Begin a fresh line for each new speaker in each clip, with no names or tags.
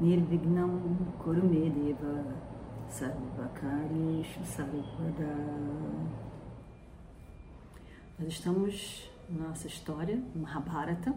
Nirvignam Kurumedeva Sarvakarishu Sarvada Nós estamos na nossa história, Mahabharata,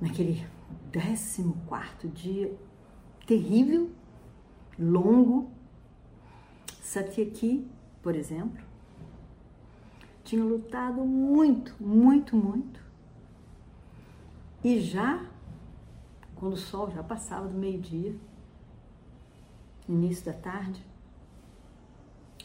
naquele 14 dia terrível, longo. Satyaki, por exemplo, tinha lutado muito, muito, muito. E já, quando o sol já passava do meio-dia, início da tarde,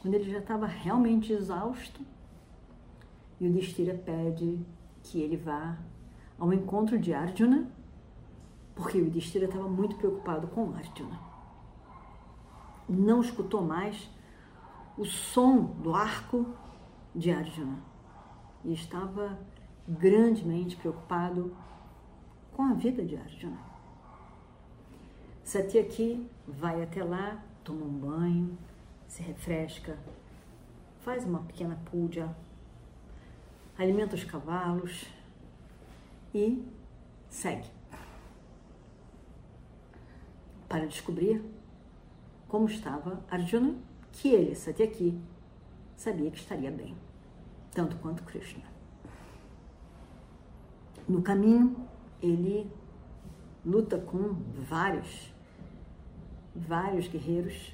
quando ele já estava realmente exausto, e o Destira pede que ele vá ao encontro de Arjuna, porque o Destira estava muito preocupado com Arjuna. Não escutou mais o som do arco de Arjuna e estava grandemente preocupado com a vida de Arjuna. Satyaki vai até lá, toma um banho, se refresca, faz uma pequena puja, alimenta os cavalos e segue para descobrir como estava Arjuna, que ele, Satyaki, sabia que estaria bem, tanto quanto Krishna. No caminho, ele luta com vários, vários guerreiros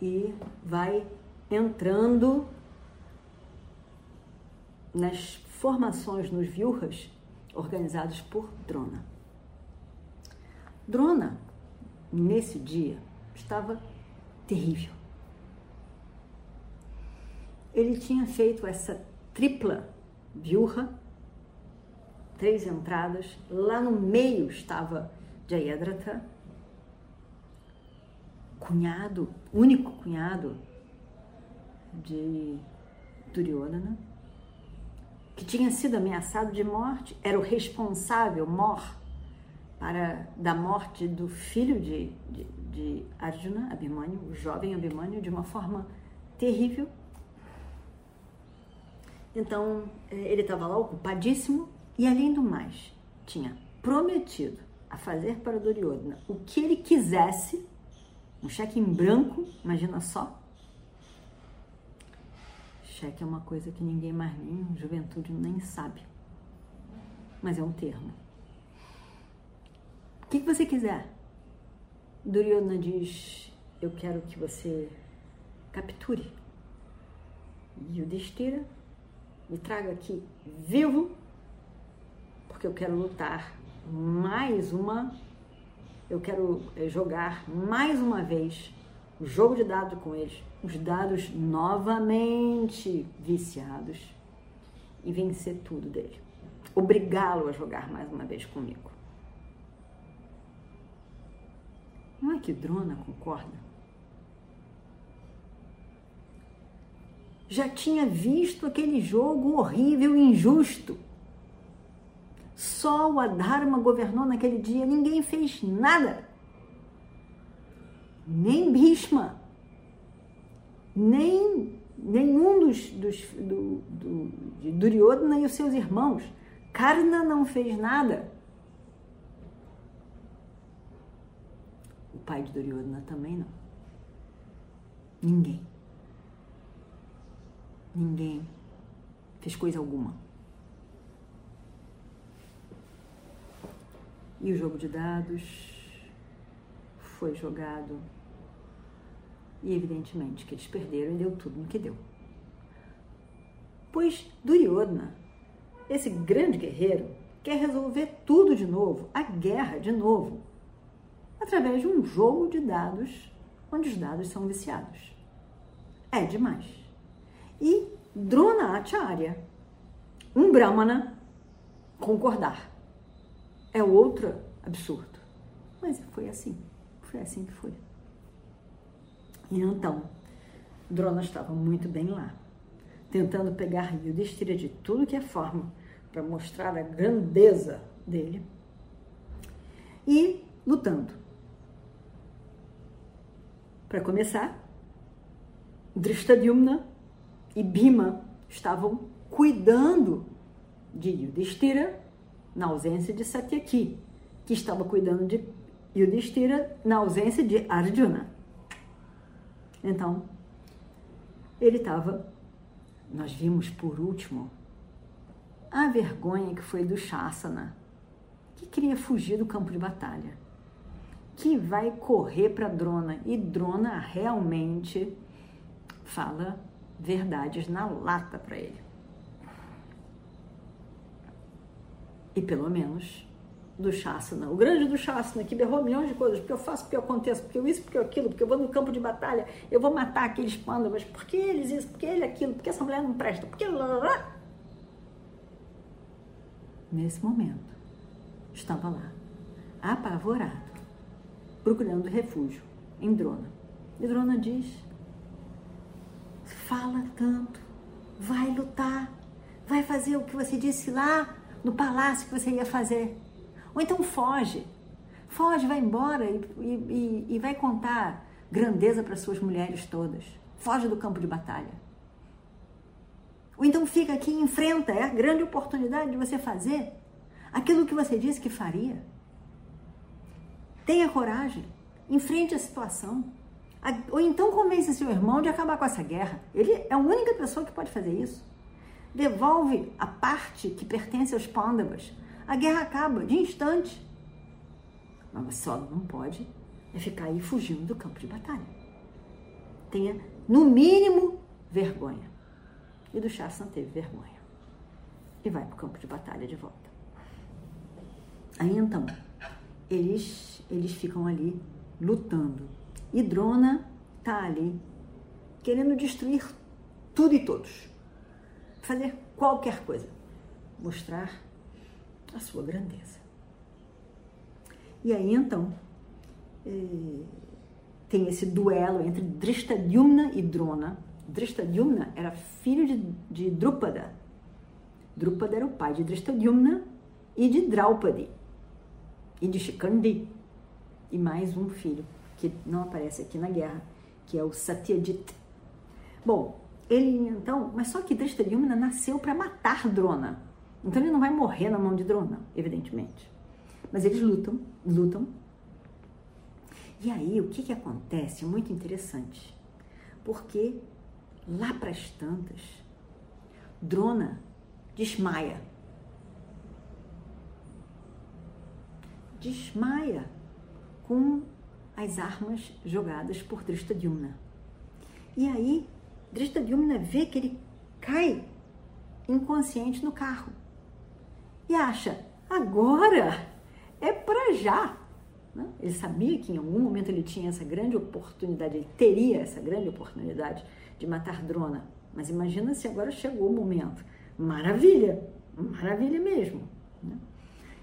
e vai entrando nas formações nos viurras organizados por Drona. Drona, nesse dia, estava terrível. Ele tinha feito essa tripla viurra, três entradas, lá no meio estava Jayadratha, cunhado, único cunhado de Duryodhana, que tinha sido ameaçado de morte, era o responsável, Mor, para, da morte do filho de, de, de Arjuna, Abhimanyu, o jovem Abhimanyu, de uma forma terrível. Então, eh, ele estava lá ocupadíssimo e, além do mais, tinha prometido a fazer para Duryodhana o que ele quisesse, um cheque em branco, imagina só, Cheque é uma coisa que ninguém mais nem, juventude nem sabe. Mas é um termo. O que, que você quiser? Duryodhana diz, eu quero que você capture e o destira, me traga aqui vivo, porque eu quero lutar mais uma, eu quero eh, jogar mais uma vez o jogo de dados com eles, os dados novamente viciados e vencer tudo dele. Obrigá-lo a jogar mais uma vez comigo. Não é que Drona concorda? Já tinha visto aquele jogo horrível e injusto. Só o Adharma governou naquele dia, ninguém fez nada nem Bhishma, nem nenhum dos, dos do, do, de Duryodhana e os seus irmãos. Karna não fez nada. O pai de Duryodhana também não. Ninguém. Ninguém fez coisa alguma. E o jogo de dados foi jogado e evidentemente que eles perderam e deu tudo no que deu. Pois Duryodhana, esse grande guerreiro, quer resolver tudo de novo, a guerra de novo, através de um jogo de dados onde os dados são viciados. É demais. E Drona Acharya, um Brahmana, concordar. É outro absurdo. Mas foi assim. Foi assim que foi. E então, Drona estava muito bem lá, tentando pegar Yudhishthira de tudo que é forma para mostrar a grandeza dele e lutando. Para começar, Drishtadyumna e Bhima estavam cuidando de Yudhishthira na ausência de Satyaki, que estava cuidando de Yudhishthira na ausência de Arjuna. Então, ele estava, nós vimos por último, a vergonha que foi do Shasana, que queria fugir do campo de batalha, que vai correr para Drona, e Drona realmente fala verdades na lata para ele. E pelo menos do Shasana, o grande do Shasana, que berrou milhões de coisas, porque eu faço, porque eu aconteço, porque eu isso, porque eu aquilo, porque eu vou no campo de batalha, eu vou matar aqueles pândavas, porque eles isso, porque ele aquilo, porque essa mulher não presta, porque... Nesse momento, estava lá, apavorado, procurando refúgio em Drona. E Drona diz, fala tanto, vai lutar, vai fazer o que você disse lá no palácio que você ia fazer. Ou então foge. Foge, vai embora e, e, e vai contar grandeza para suas mulheres todas. Foge do campo de batalha. Ou então fica aqui e enfrenta. É a grande oportunidade de você fazer aquilo que você disse que faria. Tenha coragem. Enfrente a situação. Ou então convence seu irmão de acabar com essa guerra. Ele é a única pessoa que pode fazer isso. Devolve a parte que pertence aos Pandavas a guerra acaba de instante. Mas só não pode é ficar aí fugindo do campo de batalha. Tenha, no mínimo, vergonha. E do Shastan teve vergonha. E vai para o campo de batalha de volta. Aí então, eles, eles ficam ali lutando. E Drona tá ali querendo destruir tudo e todos. Fazer qualquer coisa. Mostrar a sua grandeza. E aí então eh, tem esse duelo entre Drishtadyumna e Drona. Drishtadyumna era filho de, de Drupada. Drupada era o pai de Drishtadyumna e de Draupadi e de Shikandi e mais um filho que não aparece aqui na guerra, que é o Satyajit. Bom, ele então, mas só que Drishtadyumna nasceu para matar Drona. Então ele não vai morrer na mão de Drona, evidentemente. Mas eles lutam, lutam. E aí o que, que acontece? Muito interessante. Porque lá para as tantas, Drona desmaia. Desmaia com as armas jogadas por Drishtadyumna. E aí, Drishtadyumna vê que ele cai inconsciente no carro e acha, agora é para já. Né? Ele sabia que em algum momento ele tinha essa grande oportunidade, ele teria essa grande oportunidade de matar Drona. Mas imagina se agora chegou o momento. Maravilha, maravilha mesmo. Né?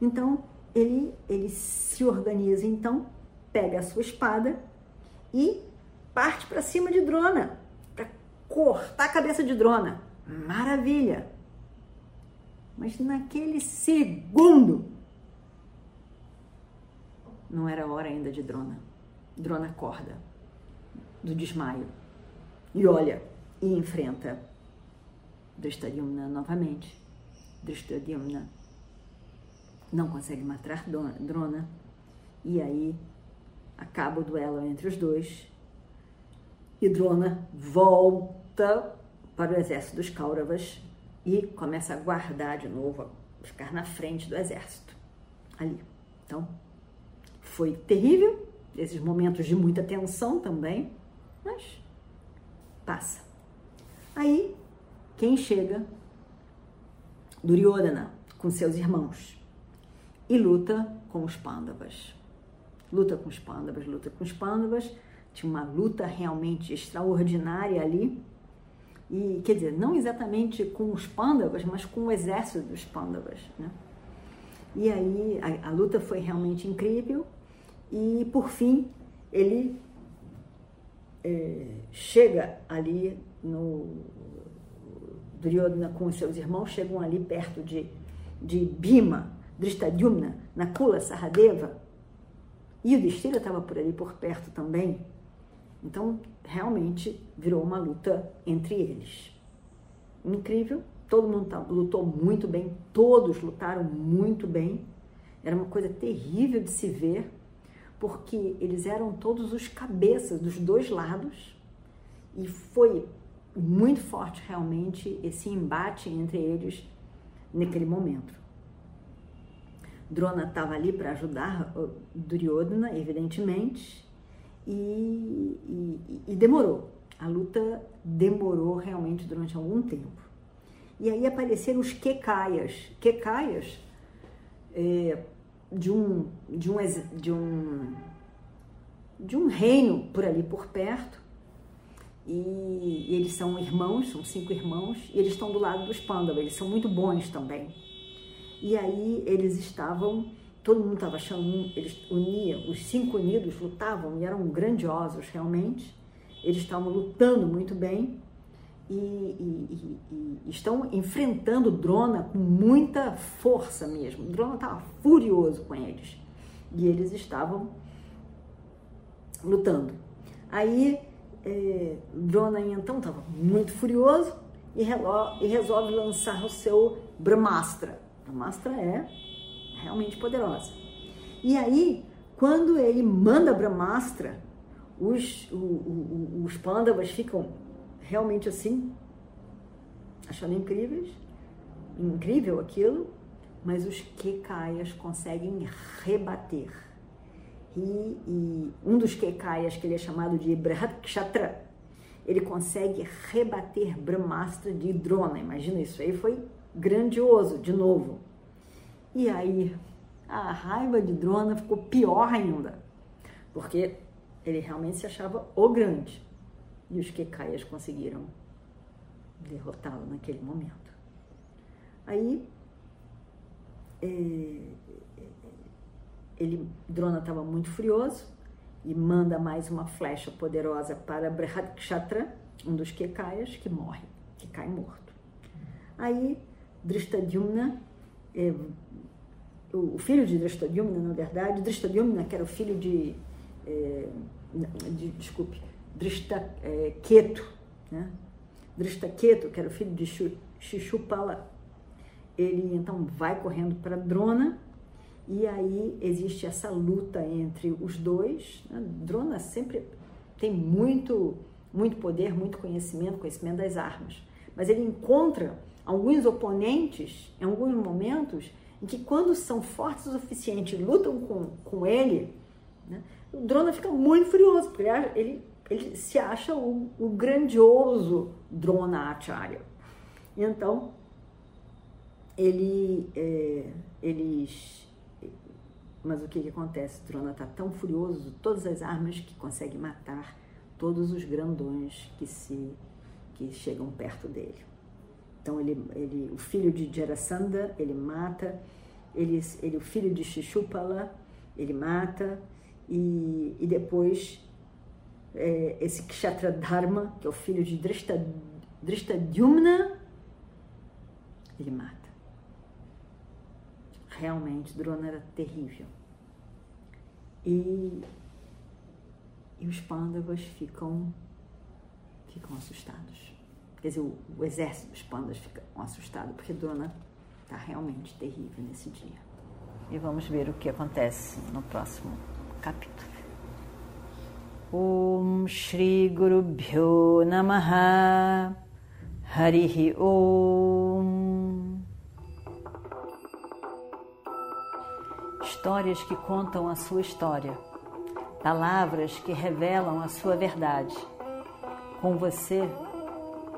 Então ele, ele se organiza, então pega a sua espada e parte para cima de Drona, cortar a cabeça de Drona. Maravilha! Mas naquele segundo, não era hora ainda de drona. Drona acorda do desmaio e olha e enfrenta Drishtadyumna novamente. Drishtadyumna não consegue matar Drona e aí acaba o duelo entre os dois e Drona volta para o exército dos Kauravas e começa a guardar de novo, a ficar na frente do exército ali. Então, foi terrível, esses momentos de muita tensão também, mas passa. Aí, quem chega? Duryodhana, com seus irmãos, e luta com os Pandavas. Luta com os Pandavas, luta com os Pandavas. Tinha uma luta realmente extraordinária ali e quer dizer, não exatamente com os pândavas, mas com o exército dos pândavas. Né? E aí a, a luta foi realmente incrível e por fim ele é, chega ali no Duryodhana com seus irmãos chegam ali perto de, de Bhima, Drishtadyumna, Nakula, Saradeva, e o Destira estava por ali por perto também. Então, realmente virou uma luta entre eles. Incrível, todo mundo tá, lutou muito bem, todos lutaram muito bem. Era uma coisa terrível de se ver, porque eles eram todos os cabeças dos dois lados e foi muito forte realmente esse embate entre eles naquele momento. Drona estava ali para ajudar Duryodhana, evidentemente, e, e, e, demorou. A luta demorou realmente durante algum tempo. E aí apareceram os Kekaias. Kekaias é, de, um, de, um, de, um, de um reino por ali por perto, e, e eles são irmãos, são cinco irmãos, e eles estão do lado dos Pandavas, eles são muito bons também. E aí eles estavam, todo mundo estava achando, eles uniam, os cinco unidos lutavam e eram grandiosos realmente. Eles estavam lutando muito bem e, e, e, e estão enfrentando Drona com muita força mesmo. Drona estava furioso com eles e eles estavam lutando. Aí é, Drona então estava muito furioso e, resolve lançar o seu Brahmastra. Brahmastra é realmente poderosa. E aí, quando ele manda Brahmastra, os, o, o, os Pandavas ficam realmente assim, achando incríveis, incrível aquilo, mas os Kekaias conseguem rebater e, e um dos Kekayas, que ele é chamado de Brihatkshatra, ele consegue rebater Brahmastra de Drona. Imagina isso aí, foi grandioso, de novo. E aí, a raiva de Drona ficou pior ainda, porque ele realmente se achava o grande. E os Kekayas conseguiram derrotá-lo naquele momento. Aí, é, ele, Drona estava muito furioso e manda mais uma flecha poderosa para Brihatkshatra, um dos Kekayas, que morre, que cai morto. Aí Drishtadyumna, é, o filho de Drishtadyumna, na verdade, Drishtadyumna, que era o filho de, é, de desculpe, Drishtaketu, é, né? Drishtaketu, que era o filho de Shishupala, ele então vai correndo para Drona e aí existe essa luta entre os dois. Né? Drona sempre tem muito, muito poder, muito conhecimento, conhecimento das armas. Mas ele encontra alguns oponentes em alguns momentos em que quando são fortes o suficiente lutam com, com ele, né? o Drona fica muito furioso, porque ele, ele se acha o, o grandioso Drona Acharya. E então ele, é, eles mas o que, que acontece? Drona está tão furioso, todas as armas que consegue matar todos os grandões que se que chegam perto dele. Então ele, ele o filho de Jarasandha ele mata, ele, ele o filho de Shishupala ele mata e, e depois é, esse Kshatradharma que é o filho de Drishta, Drishtadyumna ele mata. Realmente, Drona era terrível. E, e os pândavas ficam, ficam assustados. Quer dizer, o, o exército dos pandas fica assustado, porque Drona está realmente terrível nesse dia. E vamos ver o que acontece no próximo capítulo. Om Shri Guru Bhyo Namaha Harihi Om histórias que contam a sua história, palavras que revelam a sua verdade. Com você,